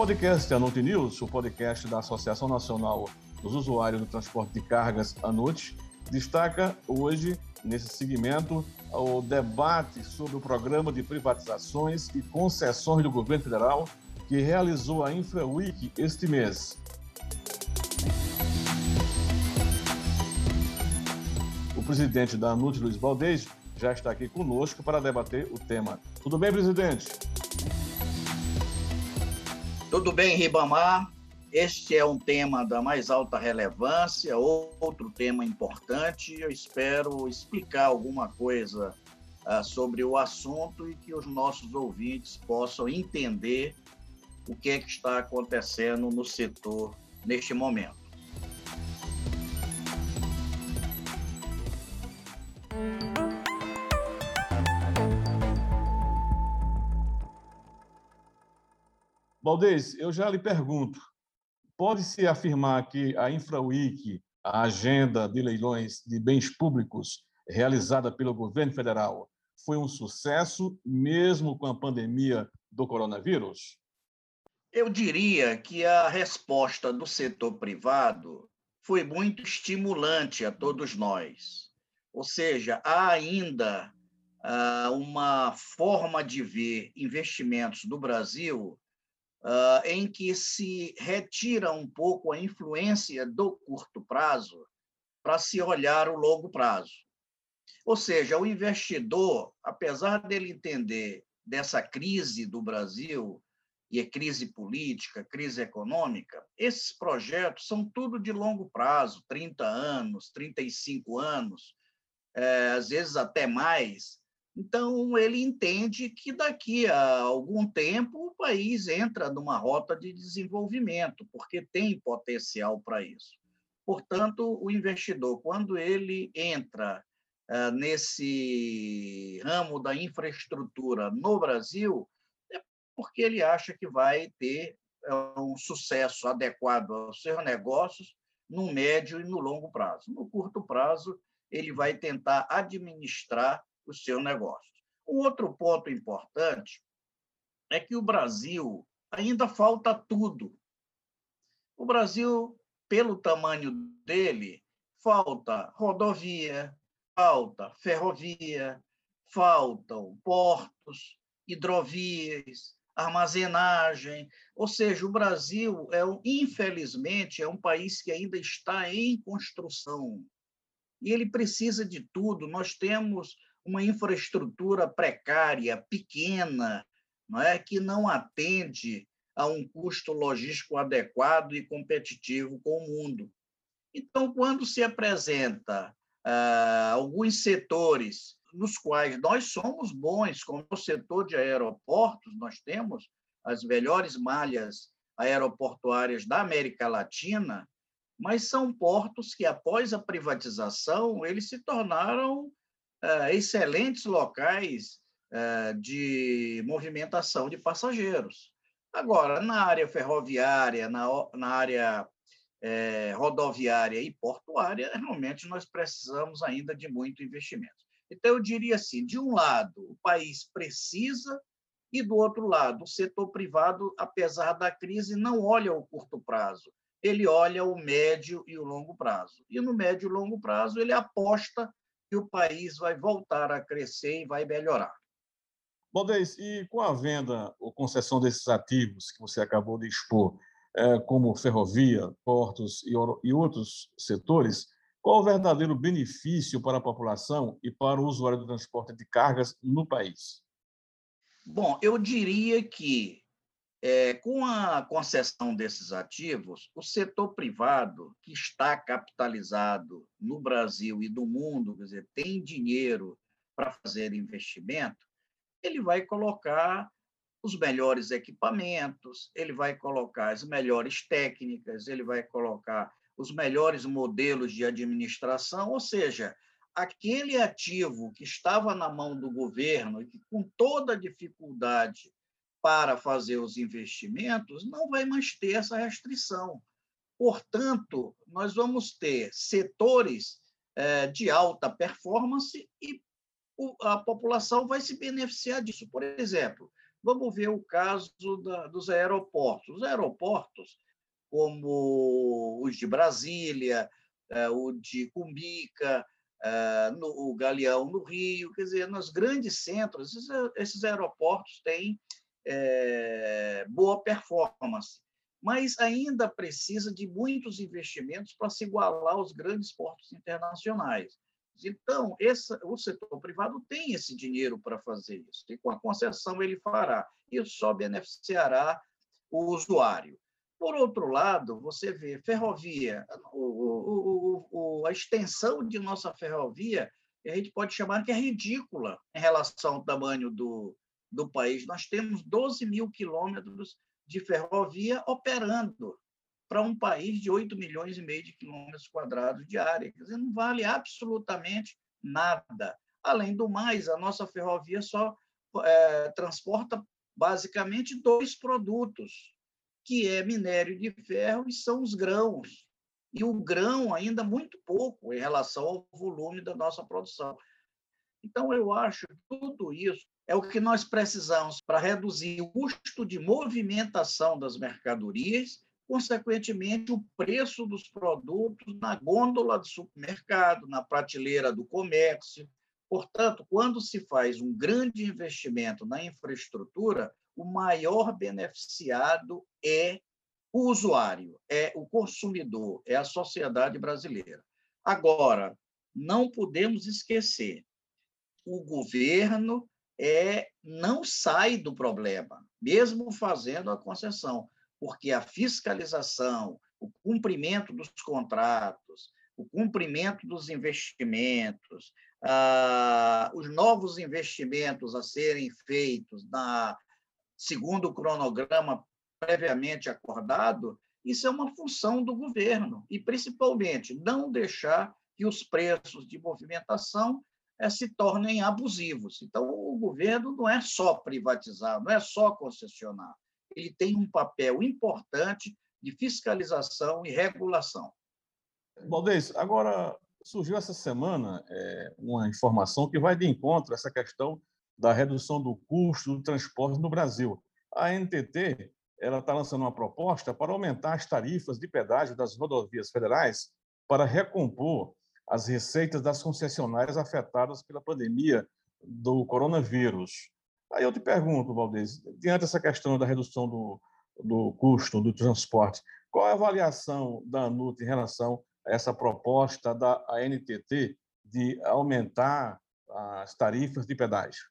podcast Anute News, o podcast da Associação Nacional dos Usuários do Transporte de Cargas, ANUT, destaca hoje, nesse segmento, o debate sobre o programa de privatizações e concessões do governo federal que realizou a InfraWeek este mês. O presidente da ANUT, Luiz Valdez, já está aqui conosco para debater o tema. Tudo bem, presidente? Tudo bem, Ribamar? Este é um tema da mais alta relevância, outro tema importante. Eu espero explicar alguma coisa uh, sobre o assunto e que os nossos ouvintes possam entender o que é que está acontecendo no setor neste momento. Valdez, eu já lhe pergunto, pode-se afirmar que a InfraWeek, a agenda de leilões de bens públicos realizada pelo governo federal, foi um sucesso, mesmo com a pandemia do coronavírus? Eu diria que a resposta do setor privado foi muito estimulante a todos nós. Ou seja, há ainda uh, uma forma de ver investimentos do Brasil uh, em que se retira um pouco a influência do curto prazo para se olhar o longo prazo. Ou seja, o investidor, apesar dele entender dessa crise do Brasil, e é crise política, crise econômica, esses projetos são tudo de longo prazo, 30 anos, 35 anos, é, às vezes até mais, então, ele entende que daqui a algum tempo o país entra numa rota de desenvolvimento, porque tem potencial para isso. Portanto, o investidor, quando ele entra uh, nesse ramo da infraestrutura no Brasil, é porque ele acha que vai ter uh, um sucesso adequado aos seus negócios no médio e no longo prazo. No curto prazo, ele vai tentar administrar o seu negócio. Um outro ponto importante é que o Brasil ainda falta tudo. O Brasil, pelo tamanho dele, falta rodovia, falta ferrovia, faltam portos, hidrovias, armazenagem, ou seja, o Brasil é infelizmente é um país que ainda está em construção e ele precisa de tudo. Nós temos uma infraestrutura precária, pequena, não é que não atende a um custo logístico adequado e competitivo com o mundo. Então, quando se apresenta ah, alguns setores nos quais nós somos bons, como o setor de aeroportos, nós temos as melhores malhas aeroportuárias da América Latina, mas são portos que, após a privatização, eles se tornaram excelentes locais uh, de movimentação de passageiros. Agora, na área ferroviária, na, na área é, rodoviária e portuária, realmente nós precisamos ainda de muito investimento. Então, eu diria assim: de um lado, o país precisa, e do outro lado, o setor privado, apesar da crise, não olha o curto prazo, ele olha o médio e o longo prazo. E no médio e longo prazo, ele aposta que o país vai voltar a crescer e vai melhorar. Baldez, e com a venda ou concessão desses ativos que você acabou de expor, é, como ferrovia, portos e outros setores, qual o verdadeiro benefício para a população e para o usuário do transporte de cargas no país? Bom, eu diria que é, com a concessão desses ativos, o setor privado, que está capitalizado no Brasil e no mundo, quer dizer, tem dinheiro para fazer investimento, ele vai colocar os melhores equipamentos, ele vai colocar as melhores técnicas, ele vai colocar os melhores modelos de administração, ou seja, aquele ativo que estava na mão do governo e que, com toda dificuldade, para fazer os investimentos, não vai mais ter essa restrição. Portanto, nós vamos ter setores é, de alta performance e a população vai se beneficiar disso. Por exemplo, Vamos ver o caso da, dos aeroportos. Os aeroportos, como os de Brasília, uh, o de Cumbica, no, o Galeão no Rio, quer dizer, nos grandes centros, esses aeroportos têm é, boa performance, mas ainda precisa de muitos investimentos para se igualar aos grandes portos internacionais. Então, o setor privado tem esse dinheiro para fazer isso, e com a concessão ele fará. Isso só beneficiará o usuário. Por outro lado, você vê ferrovia, o, o, o, a extensão de nossa ferrovia, a gente pode chamar que é ridícula em relação ao tamanho do, do país. Nós temos 12 mil quilômetros de ferrovia operando para um país de 8 milhões e meio de quilômetros quadrados de área. Quer dizer, não vale absolutamente nada. Além do mais, a nossa ferrovia só é, transporta basicamente dois produtos, que é minério de ferro e são os grãos. E o grão ainda muito pouco em relação ao volume da nossa produção. Então, eu acho que tudo isso é o que nós precisamos para reduzir o custo de movimentação das mercadorias consequentemente, o preço dos produtos na gôndola do supermercado, na prateleira do comércio. Portanto, quando se faz um grande investimento na infraestrutura, o maior beneficiado é o usuário, é o consumidor, é a sociedade brasileira. Agora, não podemos esquecer, o governo é, não sai do problema, mesmo fazendo a concessão porque a fiscalização, o cumprimento dos contratos, o cumprimento dos investimentos, ah, os novos investimentos a serem feitos na segundo o cronograma previamente acordado, isso é uma função do governo e principalmente não deixar que os preços de movimentação se tornem abusivos. Então, o governo não é só privatizar, não é só concessionar ele tem um papel importante de fiscalização e regulação. Valdez, agora surgiu essa semana é, uma informação que vai de encontro a essa questão da redução do custo do transporte no Brasil. A NTT ela está lançando uma proposta para aumentar as tarifas de pedágio das rodovias federais para recompor as receitas das concessionárias afetadas pela pandemia do coronavírus. Aí eu te pergunto, Valdez, diante dessa questão da redução do, do custo do transporte, qual é a avaliação da ANUT em relação a essa proposta da ANTT de aumentar as tarifas de pedágio?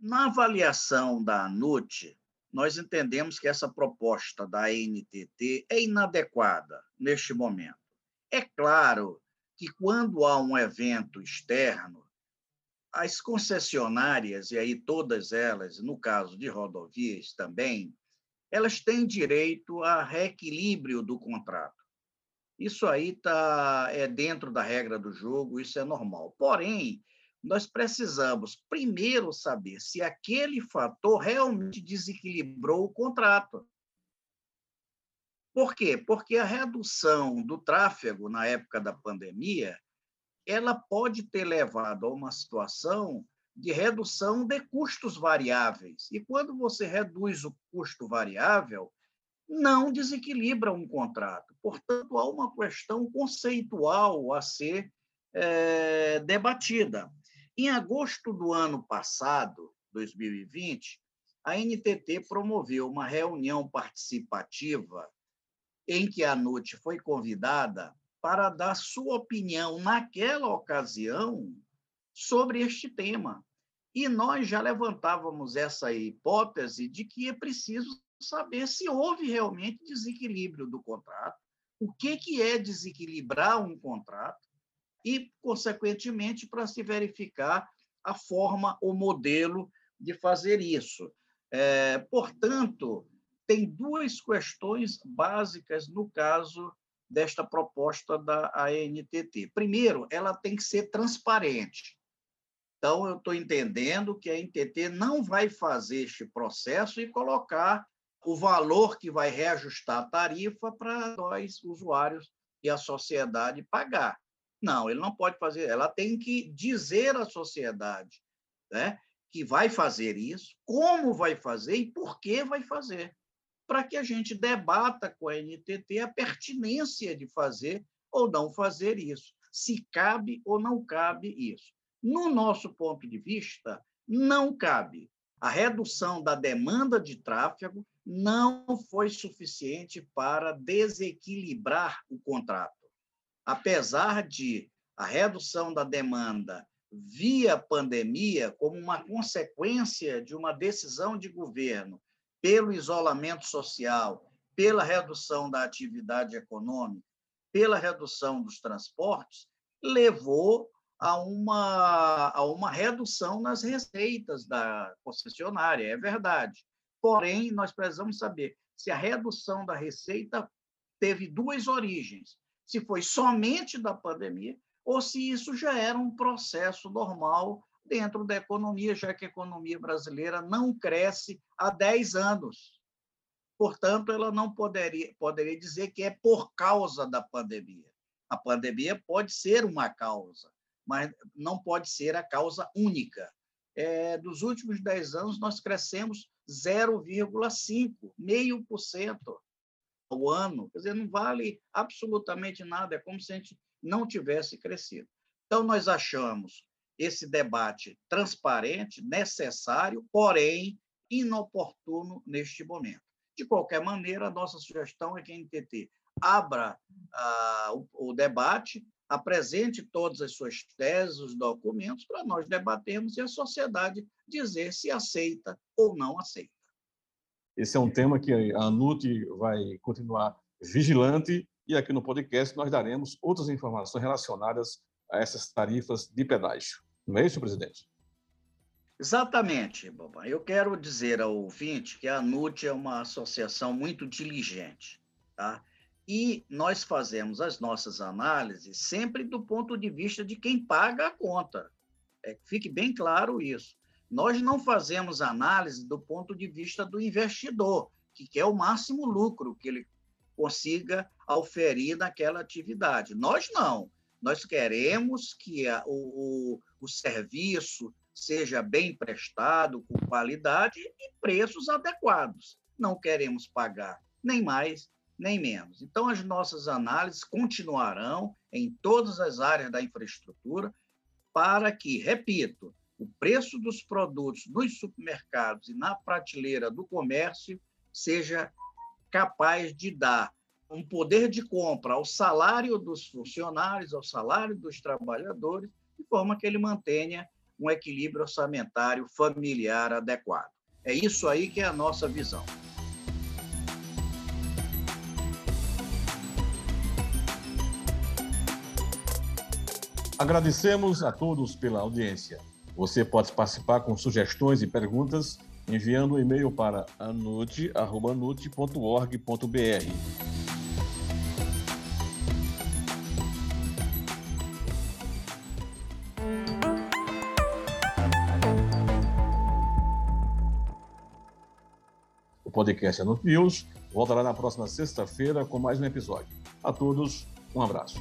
Na avaliação da ANUT, nós entendemos que essa proposta da ANTT é inadequada neste momento. É claro que quando há um evento externo, as concessionárias, e aí todas elas, no caso de rodovias também, elas têm direito a reequilíbrio do contrato. Isso aí tá, é dentro da regra do jogo, isso é normal. Porém, nós precisamos primeiro saber se aquele fator realmente desequilibrou o contrato. Por quê? Porque a redução do tráfego na época da pandemia ela pode ter levado a uma situação de redução de custos variáveis. E quando você reduz o custo variável, não desequilibra um contrato. Portanto, há uma questão conceitual a ser é, debatida. Em agosto do ano passado, 2020, a NTT promoveu uma reunião participativa em que a NUT foi convidada para dar sua opinião naquela ocasião sobre este tema. E nós já levantávamos essa hipótese de que é preciso saber se houve realmente desequilíbrio do contrato, o que, que é desequilibrar um contrato, e, consequentemente, para se verificar a forma, o modelo de fazer isso. É, portanto, tem duas questões básicas no caso desta proposta da ANTT. Primeiro, ela tem que ser transparente. Então, eu estou entendendo que a NTT não vai fazer este processo e colocar o valor que vai reajustar a tarifa para nós, usuários e a sociedade pagar. Não, ele não pode fazer. Ela tem que dizer à sociedade né, que vai fazer isso, como vai fazer e por que vai fazer, para que a gente debata com a NTT a pertinência de fazer ou não fazer isso, se cabe ou não cabe isso. No nosso ponto de vista, não cabe. A redução da demanda de tráfego não foi suficiente para desequilibrar o contrato. Apesar de a redução da demanda via pandemia, como uma consequência de uma decisão de governo pelo isolamento social, pela redução da atividade econômica, pela redução dos transportes, levou a uma, a uma redução nas receitas da concessionária, é verdade. Porém, nós precisamos saber se a redução da receita teve duas origens: se foi somente da pandemia ou se isso já era um processo normal dentro da economia, já que a economia brasileira não cresce há 10 anos. Portanto, ela não poderia, poderia dizer que é por causa da pandemia. A pandemia pode ser uma causa, mas não pode ser a causa única. É, dos últimos 10 anos, nós crescemos 0,5%, meio por cento ao ano. Quer dizer, não vale absolutamente nada, é como se a gente não tivesse crescido. Então, nós achamos esse debate transparente, necessário, porém inoportuno neste momento. De qualquer maneira, a nossa sugestão é que a NTT abra ah, o, o debate, apresente todas as suas teses, os documentos, para nós debatermos e a sociedade dizer se aceita ou não aceita. Esse é um tema que a ANUT vai continuar vigilante e aqui no podcast nós daremos outras informações relacionadas a essas tarifas de pedágio. Não é isso, presidente? Exatamente, Boban. Eu quero dizer ao ouvinte que a ANUT é uma associação muito diligente, tá? E nós fazemos as nossas análises sempre do ponto de vista de quem paga a conta. É, fique bem claro isso. Nós não fazemos análise do ponto de vista do investidor, que quer o máximo lucro que ele consiga auferir naquela atividade. Nós não. Nós queremos que a, o, o serviço seja bem prestado, com qualidade e preços adequados. Não queremos pagar nem mais nem menos. Então, as nossas análises continuarão em todas as áreas da infraestrutura para que, repito, o preço dos produtos nos supermercados e na prateleira do comércio seja capaz de dar um poder de compra ao salário dos funcionários, ao salário dos trabalhadores, de forma que ele mantenha um equilíbrio orçamentário familiar adequado. É isso aí que é a nossa visão. Agradecemos a todos pela audiência. Você pode participar com sugestões e perguntas enviando um e-mail para anute.org.br. podcast Anute News voltará na próxima sexta-feira com mais um episódio. A todos, um abraço.